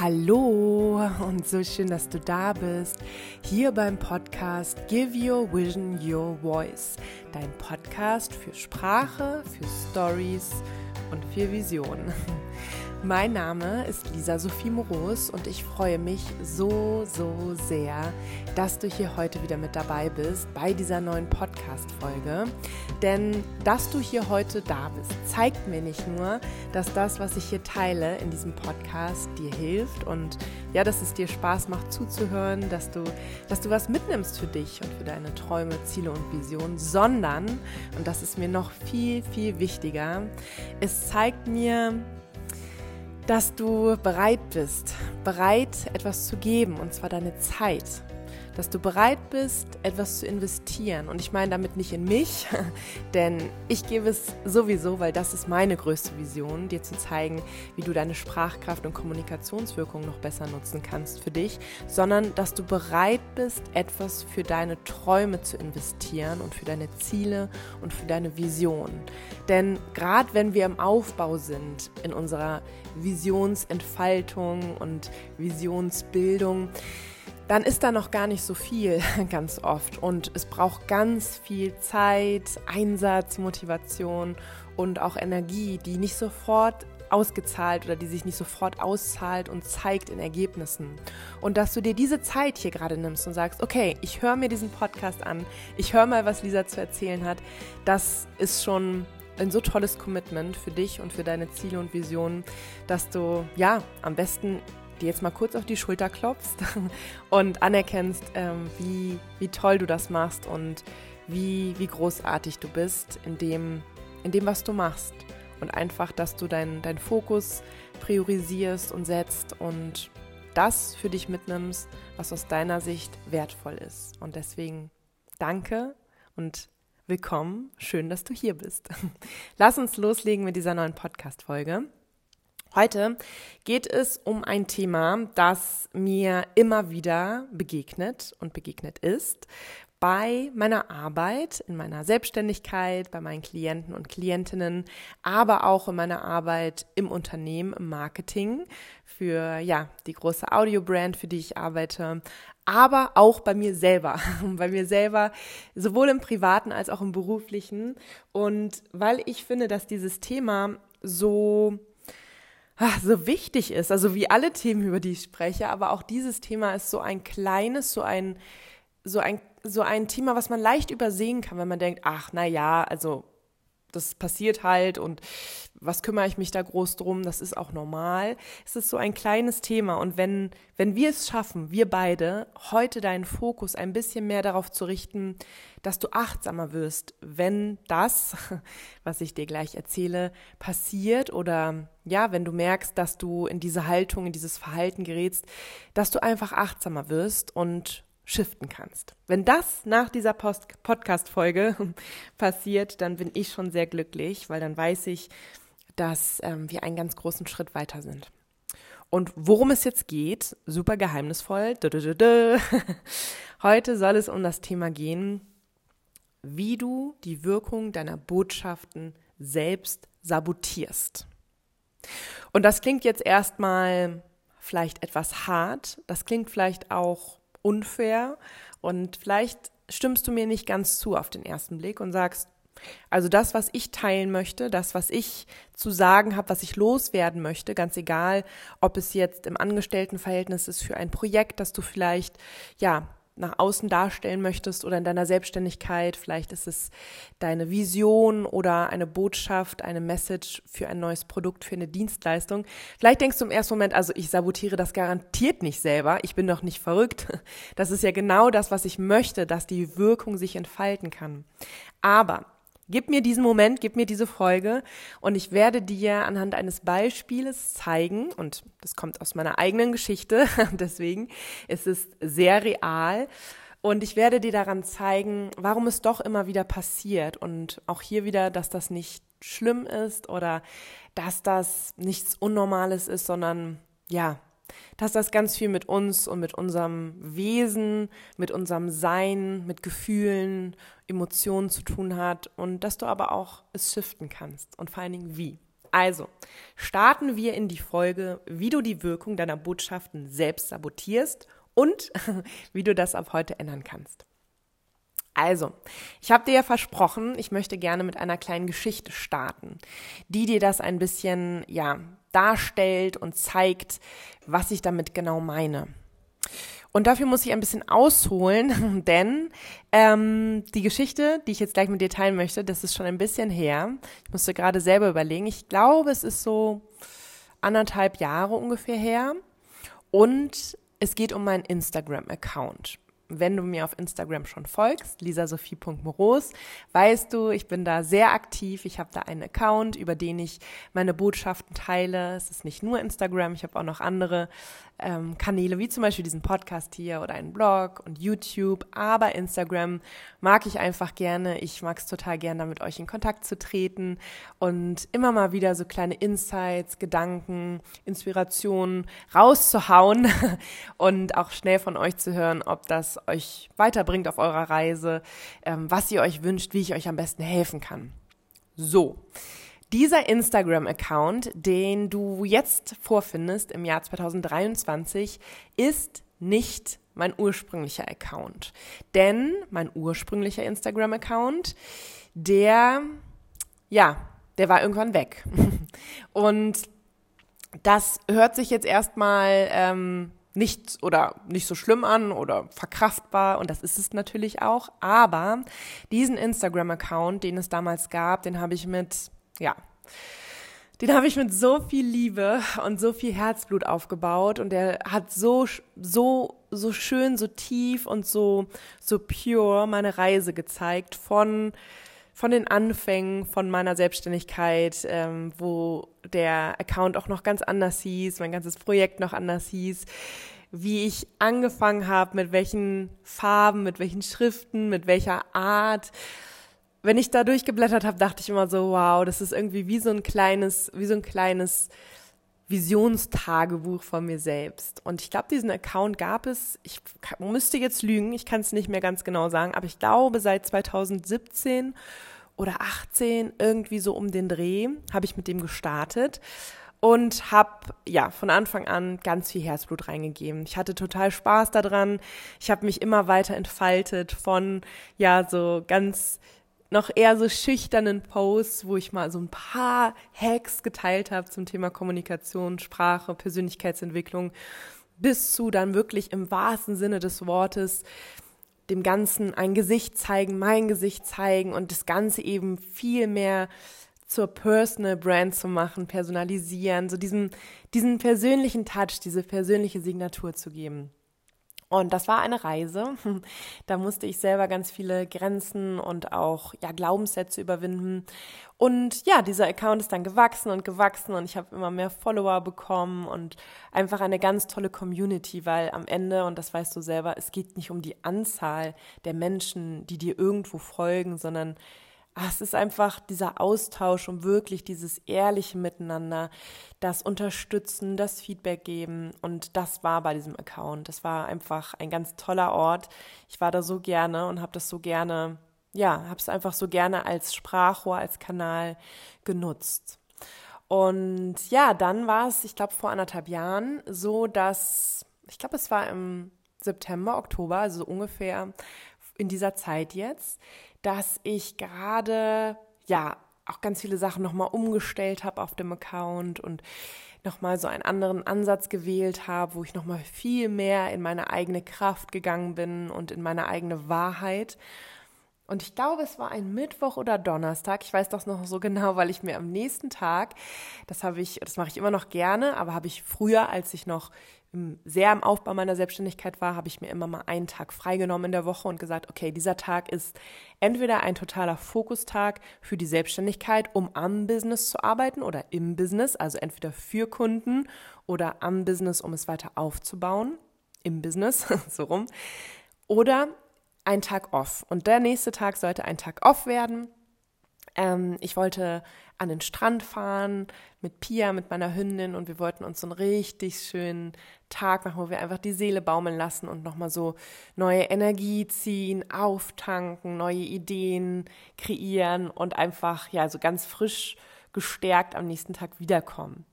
Hallo und so schön, dass du da bist. Hier beim Podcast Give Your Vision Your Voice. Dein Podcast für Sprache, für Stories und für Visionen. Mein Name ist Lisa Sophie Moros und ich freue mich so, so sehr, dass du hier heute wieder mit dabei bist bei dieser neuen Podcast-Folge. Denn dass du hier heute da bist, zeigt mir nicht nur, dass das, was ich hier teile in diesem Podcast, dir hilft und ja, dass es dir Spaß macht zuzuhören, dass du, dass du was mitnimmst für dich und für deine Träume, Ziele und Visionen, sondern, und das ist mir noch viel, viel wichtiger, es zeigt mir, dass du bereit bist, bereit etwas zu geben, und zwar deine Zeit dass du bereit bist, etwas zu investieren. Und ich meine damit nicht in mich, denn ich gebe es sowieso, weil das ist meine größte Vision, dir zu zeigen, wie du deine Sprachkraft und Kommunikationswirkung noch besser nutzen kannst für dich, sondern dass du bereit bist, etwas für deine Träume zu investieren und für deine Ziele und für deine Vision. Denn gerade wenn wir im Aufbau sind, in unserer Visionsentfaltung und Visionsbildung, dann ist da noch gar nicht so viel ganz oft und es braucht ganz viel Zeit, Einsatz, Motivation und auch Energie, die nicht sofort ausgezahlt oder die sich nicht sofort auszahlt und zeigt in Ergebnissen. Und dass du dir diese Zeit hier gerade nimmst und sagst, okay, ich höre mir diesen Podcast an, ich höre mal, was Lisa zu erzählen hat, das ist schon ein so tolles Commitment für dich und für deine Ziele und Visionen, dass du ja am besten dir jetzt mal kurz auf die Schulter klopfst und anerkennst, ähm, wie, wie toll du das machst und wie, wie großartig du bist in dem, in dem, was du machst. Und einfach, dass du deinen dein Fokus priorisierst und setzt und das für dich mitnimmst, was aus deiner Sicht wertvoll ist. Und deswegen danke und willkommen. Schön, dass du hier bist. Lass uns loslegen mit dieser neuen Podcast-Folge. Heute geht es um ein Thema, das mir immer wieder begegnet und begegnet ist bei meiner Arbeit, in meiner Selbstständigkeit, bei meinen Klienten und Klientinnen, aber auch in meiner Arbeit im Unternehmen, im Marketing für ja, die große Audiobrand, für die ich arbeite, aber auch bei mir selber, bei mir selber, sowohl im privaten als auch im beruflichen. Und weil ich finde, dass dieses Thema so ach, so wichtig ist. Also wie alle Themen, über die ich spreche, aber auch dieses Thema ist so ein kleines, so ein, so ein, so ein Thema, was man leicht übersehen kann, wenn man denkt, ach, na ja, also das passiert halt und was kümmere ich mich da groß drum? Das ist auch normal. Es ist so ein kleines Thema und wenn, wenn wir es schaffen, wir beide, heute deinen Fokus ein bisschen mehr darauf zu richten, dass du achtsamer wirst, wenn das, was ich dir gleich erzähle, passiert oder ja, wenn du merkst, dass du in diese Haltung, in dieses Verhalten gerätst, dass du einfach achtsamer wirst und shiften kannst. Wenn das nach dieser Podcast-Folge passiert, dann bin ich schon sehr glücklich, weil dann weiß ich, dass ähm, wir einen ganz großen Schritt weiter sind. Und worum es jetzt geht, super geheimnisvoll. Heute soll es um das Thema gehen, wie du die Wirkung deiner Botschaften selbst sabotierst. Und das klingt jetzt erstmal vielleicht etwas hart, das klingt vielleicht auch unfair. Und vielleicht stimmst du mir nicht ganz zu auf den ersten Blick und sagst, also das, was ich teilen möchte, das, was ich zu sagen habe, was ich loswerden möchte, ganz egal, ob es jetzt im Angestelltenverhältnis ist für ein Projekt, das du vielleicht ja nach außen darstellen möchtest oder in deiner Selbstständigkeit. Vielleicht ist es deine Vision oder eine Botschaft, eine Message für ein neues Produkt, für eine Dienstleistung. Vielleicht denkst du im ersten Moment, also ich sabotiere das garantiert nicht selber. Ich bin doch nicht verrückt. Das ist ja genau das, was ich möchte, dass die Wirkung sich entfalten kann. Aber Gib mir diesen Moment, gib mir diese Folge und ich werde dir anhand eines Beispieles zeigen, und das kommt aus meiner eigenen Geschichte, deswegen ist es sehr real. Und ich werde dir daran zeigen, warum es doch immer wieder passiert und auch hier wieder, dass das nicht schlimm ist oder dass das nichts Unnormales ist, sondern ja, dass das ganz viel mit uns und mit unserem Wesen, mit unserem Sein, mit Gefühlen, Emotionen zu tun hat und dass du aber auch es shiften kannst und vor allen Dingen wie. Also, starten wir in die Folge, wie du die Wirkung deiner Botschaften selbst sabotierst und wie du das ab heute ändern kannst. Also, ich habe dir ja versprochen, ich möchte gerne mit einer kleinen Geschichte starten, die dir das ein bisschen, ja, darstellt und zeigt, was ich damit genau meine. Und dafür muss ich ein bisschen ausholen, denn ähm, die Geschichte, die ich jetzt gleich mit dir teilen möchte, das ist schon ein bisschen her. Ich musste gerade selber überlegen. Ich glaube, es ist so anderthalb Jahre ungefähr her. Und es geht um meinen Instagram-Account wenn du mir auf Instagram schon folgst, lisasophie.moros, weißt du, ich bin da sehr aktiv. Ich habe da einen Account, über den ich meine Botschaften teile. Es ist nicht nur Instagram, ich habe auch noch andere ähm, Kanäle, wie zum Beispiel diesen Podcast hier oder einen Blog und YouTube. Aber Instagram mag ich einfach gerne. Ich mag es total gerne, da mit euch in Kontakt zu treten und immer mal wieder so kleine Insights, Gedanken, Inspirationen rauszuhauen und auch schnell von euch zu hören, ob das euch weiterbringt auf eurer Reise, ähm, was ihr euch wünscht, wie ich euch am besten helfen kann. So. Dieser Instagram-Account, den du jetzt vorfindest im Jahr 2023, ist nicht mein ursprünglicher Account. Denn mein ursprünglicher Instagram-Account, der, ja, der war irgendwann weg. Und das hört sich jetzt erstmal ähm, nicht oder nicht so schlimm an oder verkraftbar und das ist es natürlich auch. Aber diesen Instagram-Account, den es damals gab, den habe ich mit, ja, den habe ich mit so viel Liebe und so viel Herzblut aufgebaut und der hat so so so schön, so tief und so so pure meine Reise gezeigt von von den Anfängen von meiner Selbstständigkeit, ähm, wo der Account auch noch ganz anders hieß, mein ganzes Projekt noch anders hieß, wie ich angefangen habe, mit welchen Farben, mit welchen Schriften, mit welcher Art. Wenn ich da durchgeblättert habe, dachte ich immer so, wow, das ist irgendwie wie so ein kleines, wie so ein kleines Visionstagebuch von mir selbst. Und ich glaube, diesen Account gab es, ich müsste jetzt lügen, ich kann es nicht mehr ganz genau sagen, aber ich glaube, seit 2017 oder 18, irgendwie so um den Dreh, habe ich mit dem gestartet und habe ja von Anfang an ganz viel Herzblut reingegeben. Ich hatte total Spaß daran. Ich habe mich immer weiter entfaltet von ja so ganz noch eher so schüchternen Posts, wo ich mal so ein paar Hacks geteilt habe zum Thema Kommunikation, Sprache, Persönlichkeitsentwicklung, bis zu dann wirklich im wahrsten Sinne des Wortes dem Ganzen ein Gesicht zeigen, mein Gesicht zeigen und das Ganze eben viel mehr zur Personal Brand zu machen, personalisieren, so diesen, diesen persönlichen Touch, diese persönliche Signatur zu geben. Und das war eine Reise. Da musste ich selber ganz viele Grenzen und auch ja, Glaubenssätze überwinden. Und ja, dieser Account ist dann gewachsen und gewachsen und ich habe immer mehr Follower bekommen und einfach eine ganz tolle Community, weil am Ende, und das weißt du selber, es geht nicht um die Anzahl der Menschen, die dir irgendwo folgen, sondern ach, es ist einfach dieser Austausch und wirklich dieses ehrliche Miteinander, das Unterstützen, das Feedback geben. Und das war bei diesem Account. Das war einfach ein ganz toller Ort. Ich war da so gerne und habe das so gerne, ja, habe es einfach so gerne als Sprachrohr, als Kanal genutzt. Und ja, dann war es, ich glaube, vor anderthalb Jahren so, dass, ich glaube, es war im September, Oktober, also ungefähr in dieser Zeit jetzt, dass ich gerade, ja, auch ganz viele Sachen nochmal umgestellt habe auf dem Account und nochmal so einen anderen Ansatz gewählt habe, wo ich nochmal viel mehr in meine eigene Kraft gegangen bin und in meine eigene Wahrheit. Und ich glaube, es war ein Mittwoch oder Donnerstag. Ich weiß das noch so genau, weil ich mir am nächsten Tag, das habe ich, das mache ich immer noch gerne, aber habe ich früher, als ich noch sehr am Aufbau meiner Selbstständigkeit war, habe ich mir immer mal einen Tag freigenommen in der Woche und gesagt, okay, dieser Tag ist entweder ein totaler Fokustag für die Selbstständigkeit, um am Business zu arbeiten oder im Business, also entweder für Kunden oder am Business, um es weiter aufzubauen, im Business, so rum, oder ein Tag off. Und der nächste Tag sollte ein Tag off werden. Ähm, ich wollte an den Strand fahren mit Pia, mit meiner Hündin und wir wollten uns so einen richtig schönen Tag machen, wo wir einfach die Seele baumeln lassen und nochmal so neue Energie ziehen, auftanken, neue Ideen kreieren und einfach ja so ganz frisch gestärkt am nächsten Tag wiederkommen.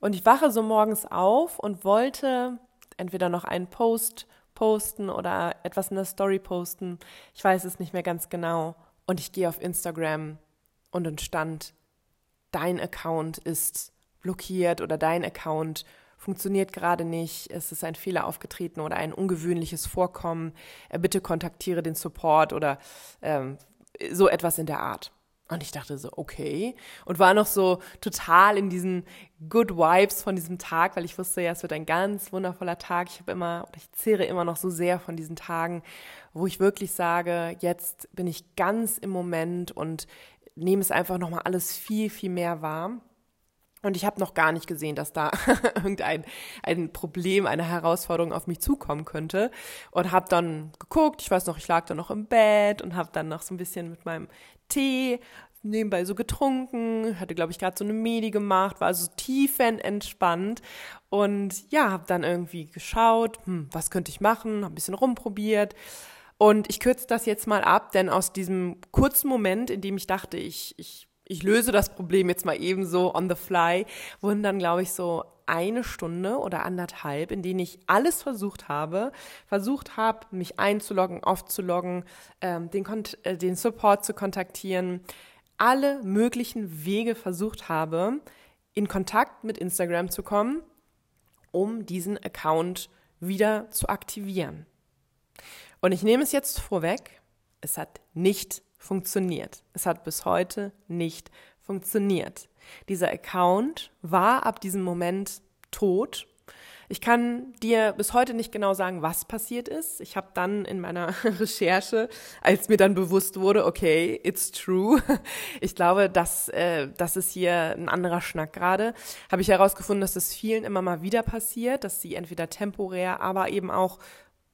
Und ich wache so morgens auf und wollte entweder noch einen Post posten oder etwas in der Story posten. Ich weiß es nicht mehr ganz genau. Und ich gehe auf Instagram und dann stand, dein Account ist blockiert oder dein Account funktioniert gerade nicht, es ist ein Fehler aufgetreten oder ein ungewöhnliches Vorkommen, äh, bitte kontaktiere den Support oder ähm, so etwas in der Art. Und ich dachte so, okay. Und war noch so total in diesen Good Vibes von diesem Tag, weil ich wusste ja, es wird ein ganz wundervoller Tag. Ich habe immer, oder ich zehre immer noch so sehr von diesen Tagen, wo ich wirklich sage, jetzt bin ich ganz im Moment und nehme es einfach nochmal alles viel, viel mehr wahr. Und ich habe noch gar nicht gesehen, dass da irgendein ein Problem, eine Herausforderung auf mich zukommen könnte. Und habe dann geguckt, ich weiß noch, ich lag da noch im Bett und habe dann noch so ein bisschen mit meinem Tee nebenbei so getrunken, hatte, glaube ich, gerade so eine Medi gemacht, war also tiefenentspannt und ja, habe dann irgendwie geschaut, hm, was könnte ich machen, habe ein bisschen rumprobiert und ich kürze das jetzt mal ab, denn aus diesem kurzen Moment, in dem ich dachte, ich, ich ich löse das Problem jetzt mal eben so on the fly, wurden dann, glaube ich, so eine Stunde oder anderthalb, in denen ich alles versucht habe, versucht habe, mich einzuloggen, aufzuloggen, ähm, den, äh, den Support zu kontaktieren, alle möglichen Wege versucht habe, in Kontakt mit Instagram zu kommen, um diesen Account wieder zu aktivieren. Und ich nehme es jetzt vorweg, es hat nicht funktioniert. Es hat bis heute nicht funktioniert. Dieser Account war ab diesem Moment tot. Ich kann dir bis heute nicht genau sagen, was passiert ist. Ich habe dann in meiner Recherche, als mir dann bewusst wurde, okay, it's true, ich glaube, dass äh, das ist hier ein anderer Schnack gerade, habe ich herausgefunden, dass das vielen immer mal wieder passiert, dass sie entweder temporär, aber eben auch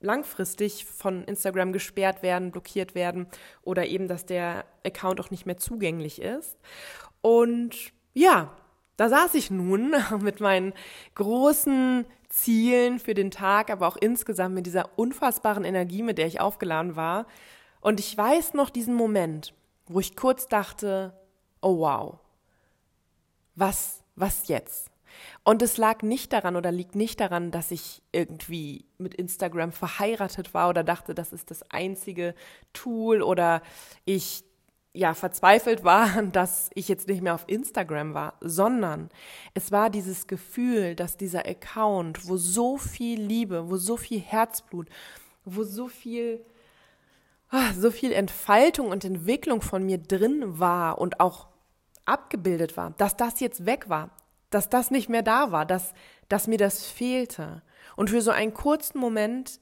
langfristig von Instagram gesperrt werden, blockiert werden oder eben, dass der Account auch nicht mehr zugänglich ist. Und ja, da saß ich nun mit meinen großen Zielen für den Tag, aber auch insgesamt mit dieser unfassbaren Energie, mit der ich aufgeladen war. Und ich weiß noch diesen Moment, wo ich kurz dachte, oh wow, was, was jetzt? Und es lag nicht daran oder liegt nicht daran, dass ich irgendwie mit Instagram verheiratet war oder dachte, das ist das einzige Tool oder ich ja verzweifelt war, dass ich jetzt nicht mehr auf Instagram war, sondern es war dieses Gefühl, dass dieser Account, wo so viel Liebe, wo so viel Herzblut, wo so viel ah, so viel Entfaltung und Entwicklung von mir drin war und auch abgebildet war, dass das jetzt weg war dass das nicht mehr da war, dass, dass mir das fehlte. Und für so einen kurzen Moment,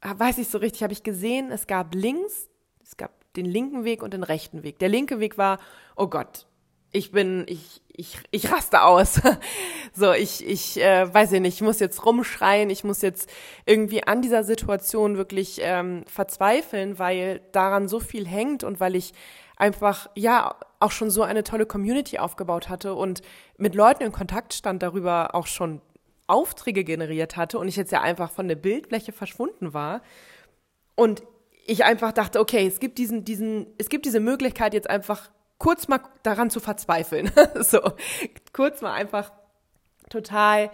weiß ich so richtig, habe ich gesehen, es gab links, es gab den linken Weg und den rechten Weg. Der linke Weg war, oh Gott, ich bin, ich, ich, ich raste aus. so, ich, ich äh, weiß ich nicht, ich muss jetzt rumschreien, ich muss jetzt irgendwie an dieser Situation wirklich ähm, verzweifeln, weil daran so viel hängt und weil ich einfach, ja, auch schon so eine tolle Community aufgebaut hatte und mit Leuten in Kontakt stand, darüber auch schon Aufträge generiert hatte und ich jetzt ja einfach von der Bildfläche verschwunden war. Und ich einfach dachte, okay, es gibt diesen, diesen, es gibt diese Möglichkeit jetzt einfach kurz mal daran zu verzweifeln. so, kurz mal einfach total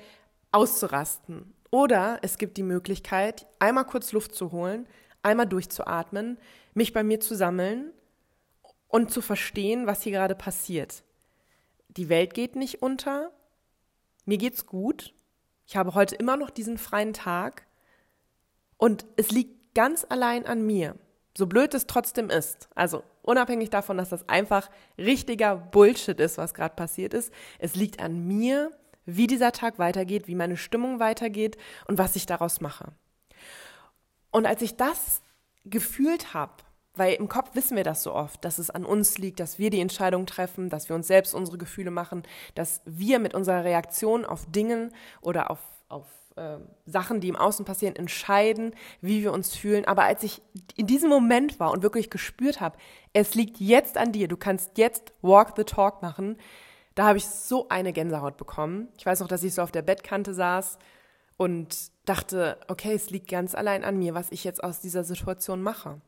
auszurasten. Oder es gibt die Möglichkeit, einmal kurz Luft zu holen, einmal durchzuatmen, mich bei mir zu sammeln und zu verstehen, was hier gerade passiert. Die Welt geht nicht unter, mir geht's gut, ich habe heute immer noch diesen freien Tag und es liegt ganz allein an mir, so blöd es trotzdem ist. Also unabhängig davon, dass das einfach richtiger Bullshit ist, was gerade passiert ist, es liegt an mir, wie dieser Tag weitergeht, wie meine Stimmung weitergeht und was ich daraus mache. Und als ich das gefühlt habe, weil im Kopf wissen wir das so oft, dass es an uns liegt, dass wir die Entscheidung treffen, dass wir uns selbst unsere Gefühle machen, dass wir mit unserer Reaktion auf Dingen oder auf, auf äh, Sachen, die im Außen passieren, entscheiden, wie wir uns fühlen. Aber als ich in diesem Moment war und wirklich gespürt habe, es liegt jetzt an dir, du kannst jetzt Walk the Talk machen, da habe ich so eine Gänsehaut bekommen. Ich weiß noch, dass ich so auf der Bettkante saß und dachte, okay, es liegt ganz allein an mir, was ich jetzt aus dieser Situation mache.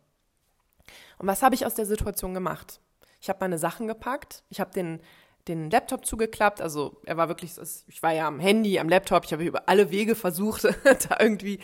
Und was habe ich aus der Situation gemacht? Ich habe meine Sachen gepackt, ich habe den den Laptop zugeklappt. Also er war wirklich, ich war ja am Handy, am Laptop, ich habe über alle Wege versucht, da irgendwie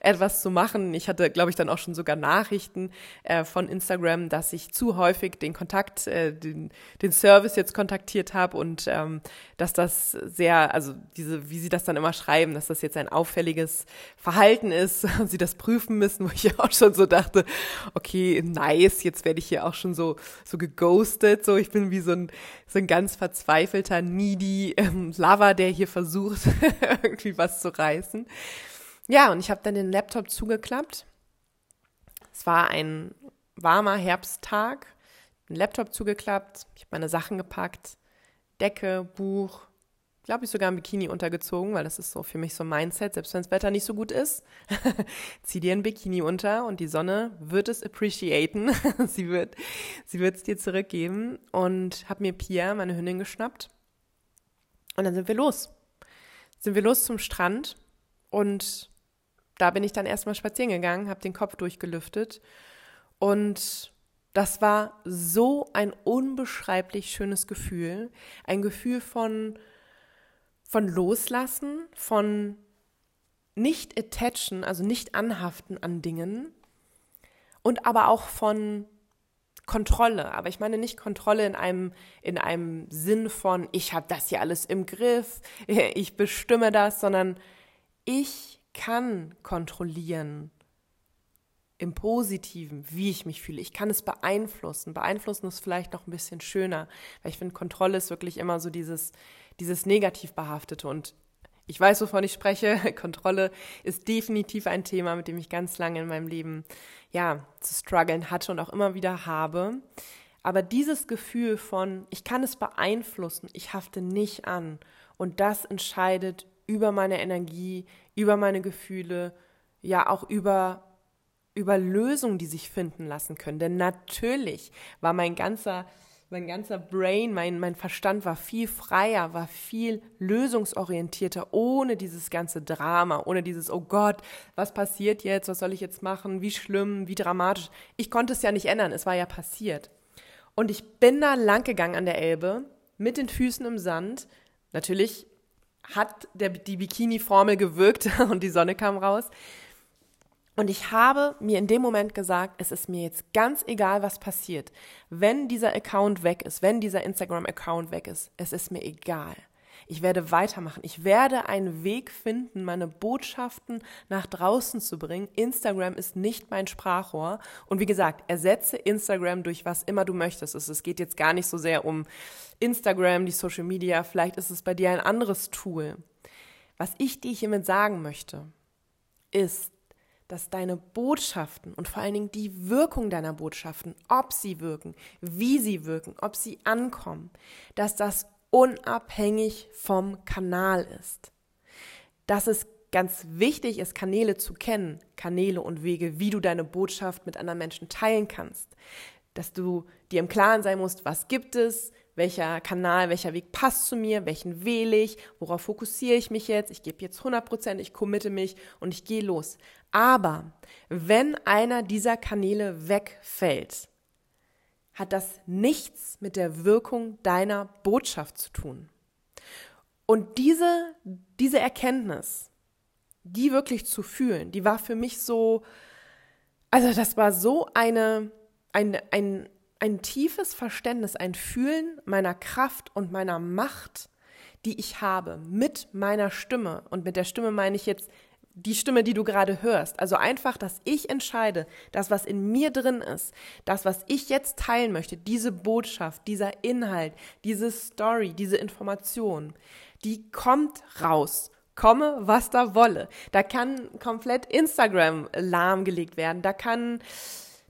etwas zu machen. Ich hatte, glaube ich, dann auch schon sogar Nachrichten äh, von Instagram, dass ich zu häufig den Kontakt, äh, den, den Service jetzt kontaktiert habe und ähm, dass das sehr, also diese, wie sie das dann immer schreiben, dass das jetzt ein auffälliges Verhalten ist und sie das prüfen müssen, wo ich auch schon so dachte, okay, nice, jetzt werde ich hier auch schon so, so geghostet, so ich bin wie so ein, so ein ganz verzweifelter, needy ähm, Lover, der hier versucht, irgendwie was zu reißen. Ja, und ich habe dann den Laptop zugeklappt. Es war ein warmer Herbsttag. Den Laptop zugeklappt, ich habe meine Sachen gepackt, Decke, Buch, glaube ich sogar ein Bikini untergezogen, weil das ist so für mich so ein Mindset, selbst wenn das Wetter nicht so gut ist, zieh dir ein Bikini unter und die Sonne wird es appreciaten. sie wird sie es dir zurückgeben und habe mir Pia, meine Hündin, geschnappt. Und dann sind wir los. Sind wir los zum Strand und da bin ich dann erstmal spazieren gegangen, habe den Kopf durchgelüftet und das war so ein unbeschreiblich schönes Gefühl, ein Gefühl von von Loslassen, von nicht attachen, also nicht anhaften an Dingen und aber auch von Kontrolle. Aber ich meine nicht Kontrolle in einem, in einem Sinn von, ich habe das hier alles im Griff, ich bestimme das, sondern ich kann kontrollieren im Positiven, wie ich mich fühle. Ich kann es beeinflussen. Beeinflussen ist vielleicht noch ein bisschen schöner, weil ich finde, Kontrolle ist wirklich immer so dieses, dieses negativ behaftete und ich weiß, wovon ich spreche. Kontrolle ist definitiv ein Thema, mit dem ich ganz lange in meinem Leben ja zu strugglen hatte und auch immer wieder habe. Aber dieses Gefühl von, ich kann es beeinflussen, ich hafte nicht an und das entscheidet über meine Energie, über meine Gefühle, ja auch über über Lösungen, die sich finden lassen können. Denn natürlich war mein ganzer mein ganzer Brain, mein, mein Verstand war viel freier, war viel lösungsorientierter, ohne dieses ganze Drama, ohne dieses, oh Gott, was passiert jetzt, was soll ich jetzt machen, wie schlimm, wie dramatisch. Ich konnte es ja nicht ändern, es war ja passiert. Und ich bin da lang gegangen an der Elbe, mit den Füßen im Sand. Natürlich hat der, die Bikini-Formel gewirkt und die Sonne kam raus. Und ich habe mir in dem Moment gesagt, es ist mir jetzt ganz egal, was passiert. Wenn dieser Account weg ist, wenn dieser Instagram-Account weg ist, es ist mir egal. Ich werde weitermachen. Ich werde einen Weg finden, meine Botschaften nach draußen zu bringen. Instagram ist nicht mein Sprachrohr. Und wie gesagt, ersetze Instagram durch was immer du möchtest. Es geht jetzt gar nicht so sehr um Instagram, die Social Media. Vielleicht ist es bei dir ein anderes Tool. Was ich dir hiermit sagen möchte, ist, dass deine Botschaften und vor allen Dingen die Wirkung deiner Botschaften, ob sie wirken, wie sie wirken, ob sie ankommen, dass das unabhängig vom Kanal ist. Dass es ganz wichtig ist, Kanäle zu kennen, Kanäle und Wege, wie du deine Botschaft mit anderen Menschen teilen kannst. Dass du dir im Klaren sein musst, was gibt es, welcher Kanal, welcher Weg passt zu mir, welchen wähle ich, worauf fokussiere ich mich jetzt, ich gebe jetzt 100 Prozent, ich committe mich und ich gehe los. Aber wenn einer dieser Kanäle wegfällt, hat das nichts mit der Wirkung deiner Botschaft zu tun. Und diese, diese Erkenntnis, die wirklich zu fühlen, die war für mich so, also das war so eine, ein, ein, ein tiefes Verständnis, ein Fühlen meiner Kraft und meiner Macht, die ich habe mit meiner Stimme. Und mit der Stimme meine ich jetzt die Stimme, die du gerade hörst. Also einfach, dass ich entscheide, das, was in mir drin ist, das, was ich jetzt teilen möchte, diese Botschaft, dieser Inhalt, diese Story, diese Information, die kommt raus. Komme, was da wolle. Da kann komplett Instagram lahmgelegt werden. Da kann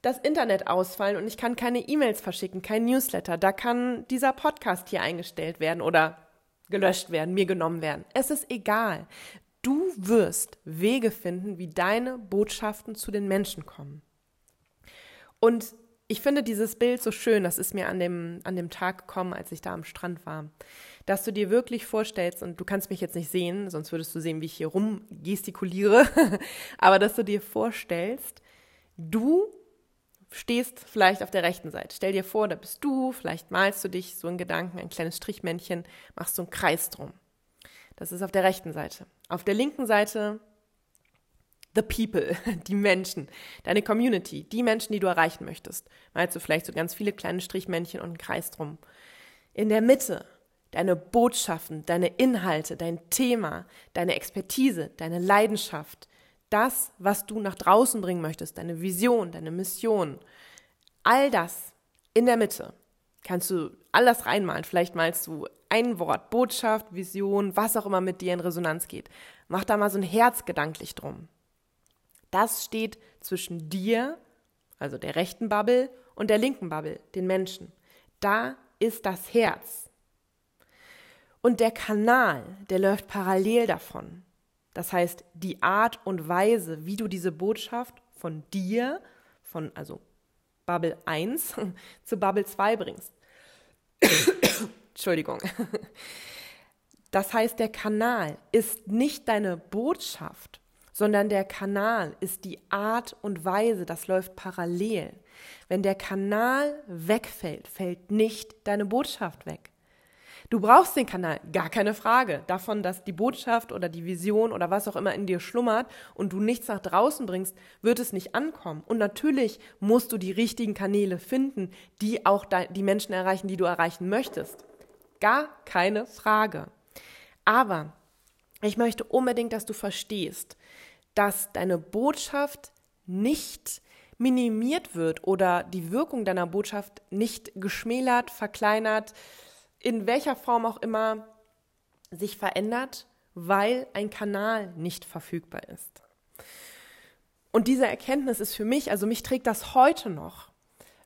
das Internet ausfallen und ich kann keine E-Mails verschicken, kein Newsletter. Da kann dieser Podcast hier eingestellt werden oder gelöscht werden, mir genommen werden. Es ist egal. Du wirst Wege finden, wie deine Botschaften zu den Menschen kommen. Und ich finde dieses Bild so schön, das ist mir an dem, an dem Tag gekommen, als ich da am Strand war, dass du dir wirklich vorstellst, und du kannst mich jetzt nicht sehen, sonst würdest du sehen, wie ich hier rumgestikuliere, aber dass du dir vorstellst, du stehst vielleicht auf der rechten Seite. Stell dir vor, da bist du, vielleicht malst du dich so in Gedanken, ein kleines Strichmännchen, machst so einen Kreis drum. Das ist auf der rechten Seite. Auf der linken Seite the people, die Menschen, deine Community, die Menschen, die du erreichen möchtest. Malst du vielleicht so ganz viele kleine Strichmännchen und einen Kreis drum. In der Mitte deine Botschaften, deine Inhalte, dein Thema, deine Expertise, deine Leidenschaft, das, was du nach draußen bringen möchtest, deine Vision, deine Mission, all das in der Mitte kannst du alles reinmalen. Vielleicht malst du ein Wort, Botschaft, Vision, was auch immer mit dir in Resonanz geht. Mach da mal so ein Herz gedanklich drum. Das steht zwischen dir, also der rechten Bubble, und der linken Bubble, den Menschen. Da ist das Herz. Und der Kanal, der läuft parallel davon. Das heißt, die Art und Weise, wie du diese Botschaft von dir, von also Bubble 1 zu Bubble 2 bringst. Entschuldigung. Das heißt, der Kanal ist nicht deine Botschaft, sondern der Kanal ist die Art und Weise, das läuft parallel. Wenn der Kanal wegfällt, fällt nicht deine Botschaft weg. Du brauchst den Kanal, gar keine Frage. Davon, dass die Botschaft oder die Vision oder was auch immer in dir schlummert und du nichts nach draußen bringst, wird es nicht ankommen. Und natürlich musst du die richtigen Kanäle finden, die auch die Menschen erreichen, die du erreichen möchtest. Gar keine Frage. Aber ich möchte unbedingt, dass du verstehst, dass deine Botschaft nicht minimiert wird oder die Wirkung deiner Botschaft nicht geschmälert, verkleinert, in welcher Form auch immer sich verändert, weil ein Kanal nicht verfügbar ist. Und diese Erkenntnis ist für mich, also mich trägt das heute noch,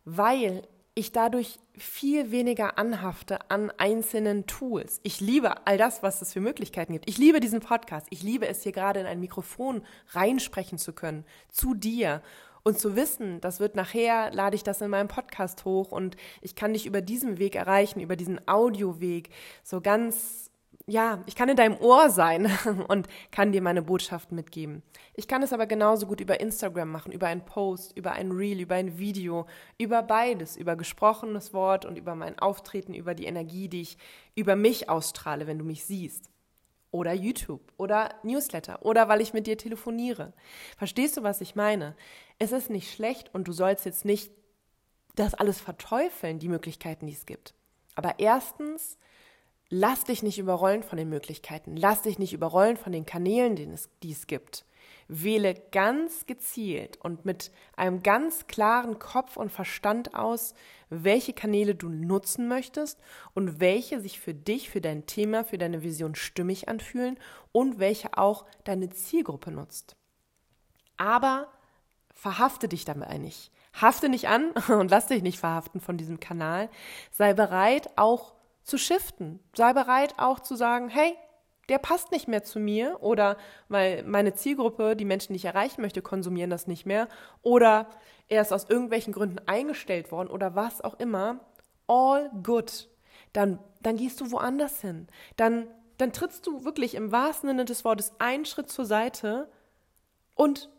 weil ich dadurch viel weniger anhafte an einzelnen Tools. Ich liebe all das, was es für Möglichkeiten gibt. Ich liebe diesen Podcast. Ich liebe es, hier gerade in ein Mikrofon reinsprechen zu können, zu dir und zu wissen, das wird nachher, lade ich das in meinem Podcast hoch und ich kann dich über diesen Weg erreichen, über diesen Audioweg, so ganz, ja, ich kann in deinem Ohr sein und kann dir meine Botschaften mitgeben. Ich kann es aber genauso gut über Instagram machen, über einen Post, über ein Reel, über ein Video, über beides, über gesprochenes Wort und über mein Auftreten, über die Energie, die ich über mich ausstrahle, wenn du mich siehst oder YouTube oder Newsletter oder weil ich mit dir telefoniere. Verstehst du, was ich meine? Es ist nicht schlecht und du sollst jetzt nicht das alles verteufeln, die Möglichkeiten, die es gibt. Aber erstens, lass dich nicht überrollen von den Möglichkeiten, lass dich nicht überrollen von den Kanälen, die es, die es gibt. Wähle ganz gezielt und mit einem ganz klaren Kopf und Verstand aus, welche Kanäle du nutzen möchtest und welche sich für dich, für dein Thema, für deine Vision stimmig anfühlen und welche auch deine Zielgruppe nutzt. Aber verhafte dich dabei nicht. Hafte nicht an und lass dich nicht verhaften von diesem Kanal. Sei bereit, auch zu shiften. Sei bereit, auch zu sagen, hey, der passt nicht mehr zu mir oder weil meine Zielgruppe, die Menschen, die ich erreichen möchte, konsumieren das nicht mehr oder er ist aus irgendwelchen Gründen eingestellt worden oder was auch immer. All good. Dann, dann gehst du woanders hin. Dann, dann trittst du wirklich im wahrsten Sinne des Wortes einen Schritt zur Seite und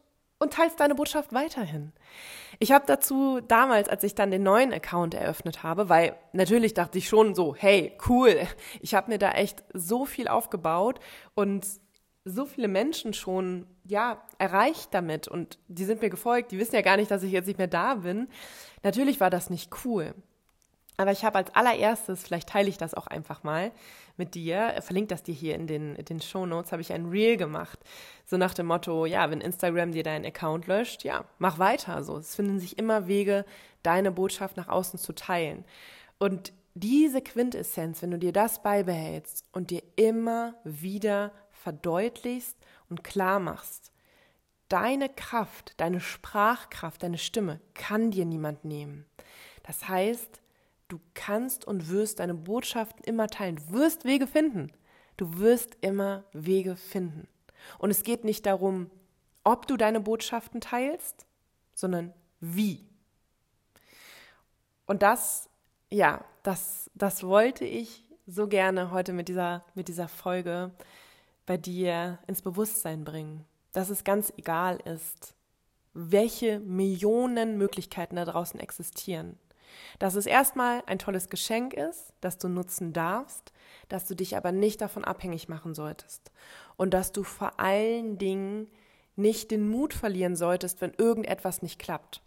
und teilst deine Botschaft weiterhin. Ich habe dazu damals, als ich dann den neuen Account eröffnet habe, weil natürlich dachte ich schon so, hey, cool, ich habe mir da echt so viel aufgebaut und so viele Menschen schon ja erreicht damit und die sind mir gefolgt, die wissen ja gar nicht, dass ich jetzt nicht mehr da bin. Natürlich war das nicht cool. Aber ich habe als allererstes, vielleicht teile ich das auch einfach mal mit dir, verlinke das dir hier in den, in den Show Notes, habe ich ein Reel gemacht. So nach dem Motto, ja, wenn Instagram dir deinen Account löscht, ja, mach weiter. So, es finden sich immer Wege, deine Botschaft nach außen zu teilen. Und diese Quintessenz, wenn du dir das beibehältst und dir immer wieder verdeutlichst und klar machst, deine Kraft, deine Sprachkraft, deine Stimme kann dir niemand nehmen. Das heißt, Du kannst und wirst deine Botschaften immer teilen. Du wirst Wege finden. Du wirst immer Wege finden. Und es geht nicht darum, ob du deine Botschaften teilst, sondern wie. Und das, ja, das, das wollte ich so gerne heute mit dieser, mit dieser Folge bei dir ins Bewusstsein bringen. Dass es ganz egal ist, welche Millionen Möglichkeiten da draußen existieren. Dass es erstmal ein tolles Geschenk ist, das du nutzen darfst, dass du dich aber nicht davon abhängig machen solltest und dass du vor allen Dingen nicht den Mut verlieren solltest, wenn irgendetwas nicht klappt.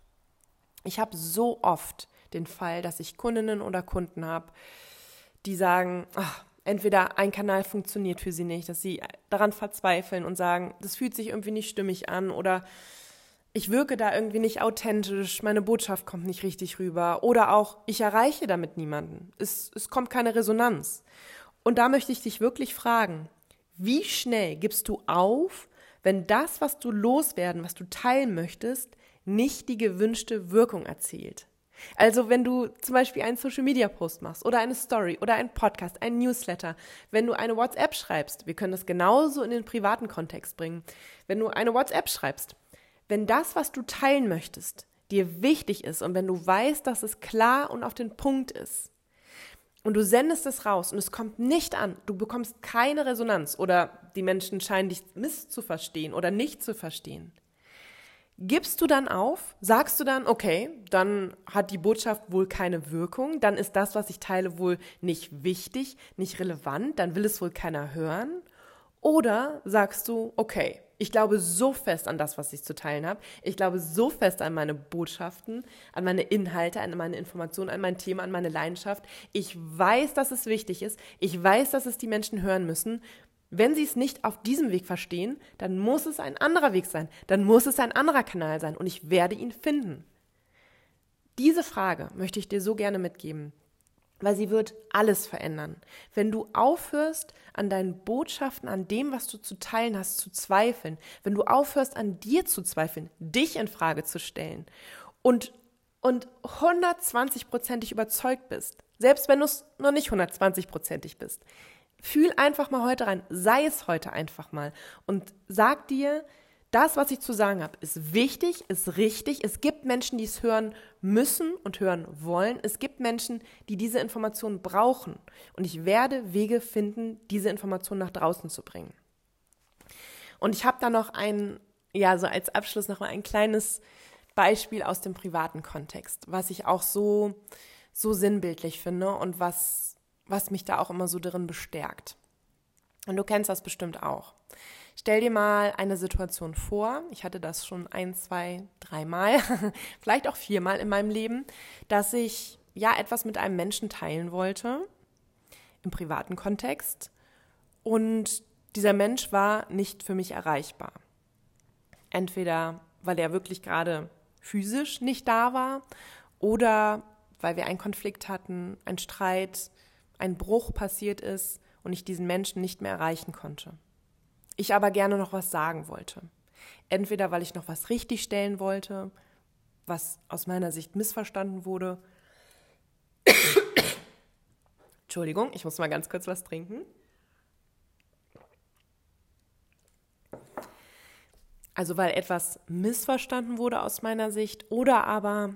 Ich habe so oft den Fall, dass ich Kundinnen oder Kunden habe, die sagen, ach, entweder ein Kanal funktioniert für sie nicht, dass sie daran verzweifeln und sagen, das fühlt sich irgendwie nicht stimmig an oder ich wirke da irgendwie nicht authentisch, meine Botschaft kommt nicht richtig rüber oder auch ich erreiche damit niemanden. Es, es kommt keine Resonanz. Und da möchte ich dich wirklich fragen, wie schnell gibst du auf, wenn das, was du loswerden, was du teilen möchtest, nicht die gewünschte Wirkung erzielt? Also wenn du zum Beispiel einen Social-Media-Post machst oder eine Story oder einen Podcast, ein Newsletter, wenn du eine WhatsApp schreibst, wir können das genauso in den privaten Kontext bringen, wenn du eine WhatsApp schreibst, wenn das, was du teilen möchtest, dir wichtig ist und wenn du weißt, dass es klar und auf den Punkt ist und du sendest es raus und es kommt nicht an, du bekommst keine Resonanz oder die Menschen scheinen dich misszuverstehen oder nicht zu verstehen, Gibst du dann auf? Sagst du dann, okay, dann hat die Botschaft wohl keine Wirkung, dann ist das, was ich teile, wohl nicht wichtig, nicht relevant, dann will es wohl keiner hören? Oder sagst du, okay, ich glaube so fest an das, was ich zu teilen habe. Ich glaube so fest an meine Botschaften, an meine Inhalte, an meine Informationen, an mein Thema, an meine Leidenschaft. Ich weiß, dass es wichtig ist. Ich weiß, dass es die Menschen hören müssen. Wenn sie es nicht auf diesem Weg verstehen, dann muss es ein anderer Weg sein, dann muss es ein anderer Kanal sein und ich werde ihn finden. Diese Frage möchte ich dir so gerne mitgeben, weil sie wird alles verändern. Wenn du aufhörst, an deinen Botschaften, an dem, was du zu teilen hast, zu zweifeln, wenn du aufhörst, an dir zu zweifeln, dich in Frage zu stellen und und 120-prozentig überzeugt bist, selbst wenn du es noch nicht 120-prozentig bist, Fühl einfach mal heute rein, sei es heute einfach mal und sag dir, das, was ich zu sagen habe, ist wichtig, ist richtig. Es gibt Menschen, die es hören müssen und hören wollen. Es gibt Menschen, die diese Informationen brauchen. Und ich werde Wege finden, diese Informationen nach draußen zu bringen. Und ich habe da noch ein, ja, so als Abschluss noch mal ein kleines Beispiel aus dem privaten Kontext, was ich auch so, so sinnbildlich finde und was was mich da auch immer so drin bestärkt. Und du kennst das bestimmt auch. Stell dir mal eine Situation vor, ich hatte das schon ein, zwei, dreimal, vielleicht auch viermal in meinem Leben, dass ich ja etwas mit einem Menschen teilen wollte, im privaten Kontext, und dieser Mensch war nicht für mich erreichbar. Entweder weil er wirklich gerade physisch nicht da war oder weil wir einen Konflikt hatten, einen Streit, ein Bruch passiert ist und ich diesen Menschen nicht mehr erreichen konnte. Ich aber gerne noch was sagen wollte. Entweder weil ich noch was richtigstellen wollte, was aus meiner Sicht missverstanden wurde. Entschuldigung, ich muss mal ganz kurz was trinken. Also weil etwas missverstanden wurde aus meiner Sicht oder aber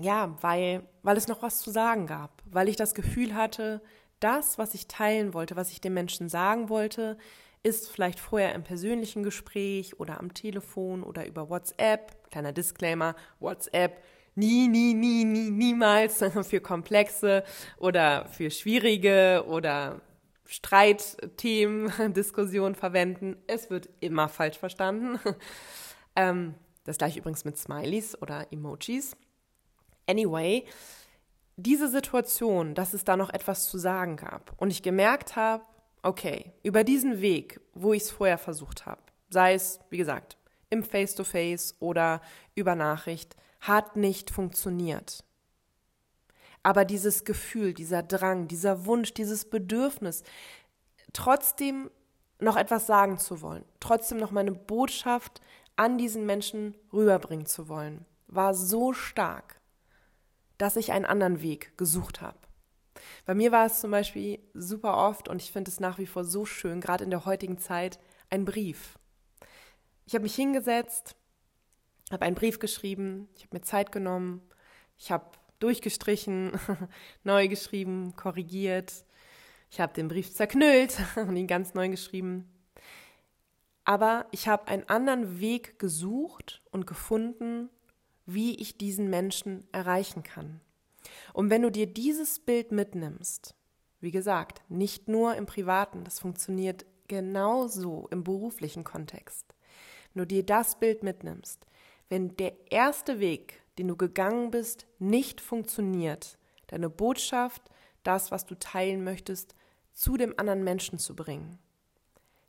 ja, weil, weil es noch was zu sagen gab, weil ich das Gefühl hatte, das, was ich teilen wollte, was ich den Menschen sagen wollte, ist vielleicht vorher im persönlichen Gespräch oder am Telefon oder über WhatsApp, kleiner Disclaimer, WhatsApp, nie, nie, nie, nie, niemals für komplexe oder für schwierige oder Streitthemen, Diskussionen verwenden. Es wird immer falsch verstanden. Ähm, das gleiche übrigens mit Smileys oder Emojis. Anyway, diese Situation, dass es da noch etwas zu sagen gab und ich gemerkt habe, okay, über diesen Weg, wo ich es vorher versucht habe, sei es, wie gesagt, im Face-to-Face -face oder über Nachricht, hat nicht funktioniert. Aber dieses Gefühl, dieser Drang, dieser Wunsch, dieses Bedürfnis, trotzdem noch etwas sagen zu wollen, trotzdem noch meine Botschaft an diesen Menschen rüberbringen zu wollen, war so stark dass ich einen anderen Weg gesucht habe. Bei mir war es zum Beispiel super oft und ich finde es nach wie vor so schön, gerade in der heutigen Zeit, ein Brief. Ich habe mich hingesetzt, habe einen Brief geschrieben, ich habe mir Zeit genommen, ich habe durchgestrichen, neu geschrieben, korrigiert, ich habe den Brief zerknüllt und ihn ganz neu geschrieben. aber ich habe einen anderen Weg gesucht und gefunden, wie ich diesen Menschen erreichen kann. Und wenn du dir dieses Bild mitnimmst, wie gesagt, nicht nur im privaten, das funktioniert genauso im beruflichen Kontext. Wenn du dir das Bild mitnimmst, wenn der erste Weg, den du gegangen bist, nicht funktioniert, deine Botschaft, das, was du teilen möchtest, zu dem anderen Menschen zu bringen.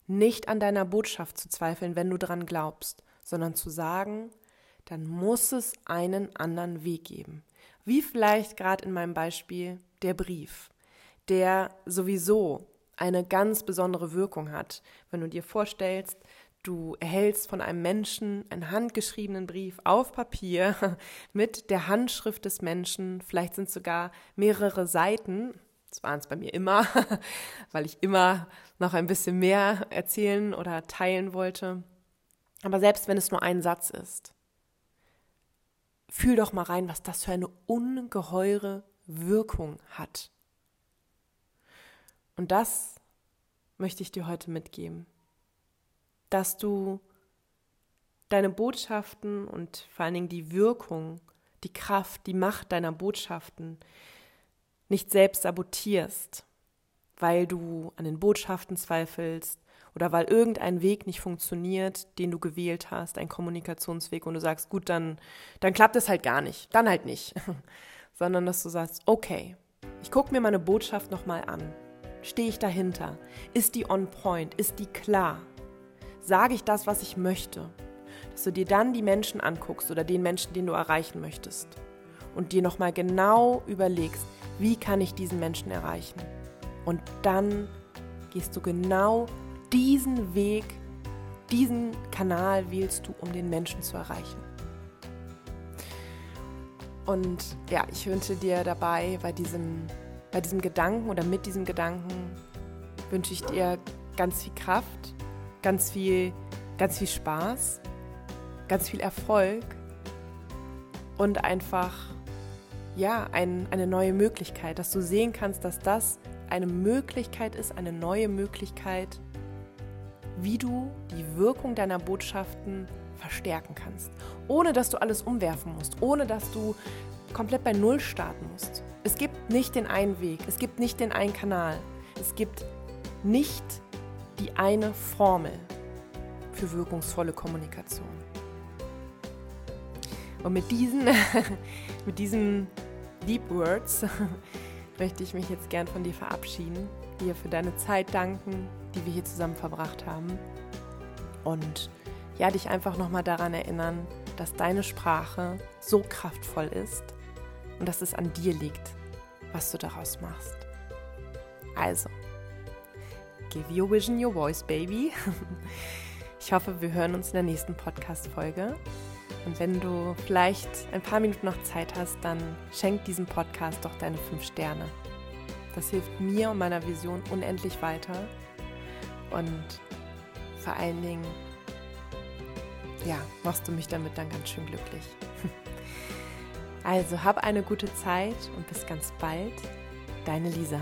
Nicht an deiner Botschaft zu zweifeln, wenn du daran glaubst, sondern zu sagen, dann muss es einen anderen Weg geben. Wie vielleicht gerade in meinem Beispiel der Brief, der sowieso eine ganz besondere Wirkung hat. Wenn du dir vorstellst, du erhältst von einem Menschen einen handgeschriebenen Brief auf Papier mit der Handschrift des Menschen, vielleicht sind es sogar mehrere Seiten. Das waren es bei mir immer, weil ich immer noch ein bisschen mehr erzählen oder teilen wollte. Aber selbst wenn es nur ein Satz ist, fühl doch mal rein, was das für eine ungeheure Wirkung hat. Und das möchte ich dir heute mitgeben, dass du deine Botschaften und vor allen Dingen die Wirkung, die Kraft, die Macht deiner Botschaften nicht selbst sabotierst, weil du an den Botschaften zweifelst oder weil irgendein Weg nicht funktioniert, den du gewählt hast, ein Kommunikationsweg und du sagst, gut, dann, dann klappt es halt gar nicht, dann halt nicht, sondern dass du sagst, okay, ich gucke mir meine Botschaft nochmal an, stehe ich dahinter, ist die on point, ist die klar, sage ich das, was ich möchte, dass du dir dann die Menschen anguckst oder den Menschen, den du erreichen möchtest. Und dir nochmal genau überlegst, wie kann ich diesen Menschen erreichen? Und dann gehst du genau diesen Weg, diesen Kanal wählst du, um den Menschen zu erreichen. Und ja, ich wünsche dir dabei bei diesem, bei diesem Gedanken oder mit diesem Gedanken wünsche ich dir ganz viel Kraft, ganz viel, ganz viel Spaß, ganz viel Erfolg und einfach ja, ein, eine neue Möglichkeit, dass du sehen kannst, dass das eine Möglichkeit ist, eine neue Möglichkeit, wie du die Wirkung deiner Botschaften verstärken kannst, ohne dass du alles umwerfen musst, ohne dass du komplett bei Null starten musst. Es gibt nicht den einen Weg, es gibt nicht den einen Kanal, es gibt nicht die eine Formel für wirkungsvolle Kommunikation. Und mit diesen, mit diesen Deep Words möchte ich mich jetzt gern von dir verabschieden, dir für deine Zeit danken, die wir hier zusammen verbracht haben. Und ja, dich einfach nochmal daran erinnern, dass deine Sprache so kraftvoll ist und dass es an dir liegt, was du daraus machst. Also, give your vision your voice, baby. Ich hoffe, wir hören uns in der nächsten Podcast-Folge. Und wenn du vielleicht ein paar Minuten noch Zeit hast, dann schenk diesem Podcast doch deine fünf Sterne. Das hilft mir und meiner Vision unendlich weiter. Und vor allen Dingen, ja, machst du mich damit dann ganz schön glücklich. Also hab eine gute Zeit und bis ganz bald. Deine Lisa.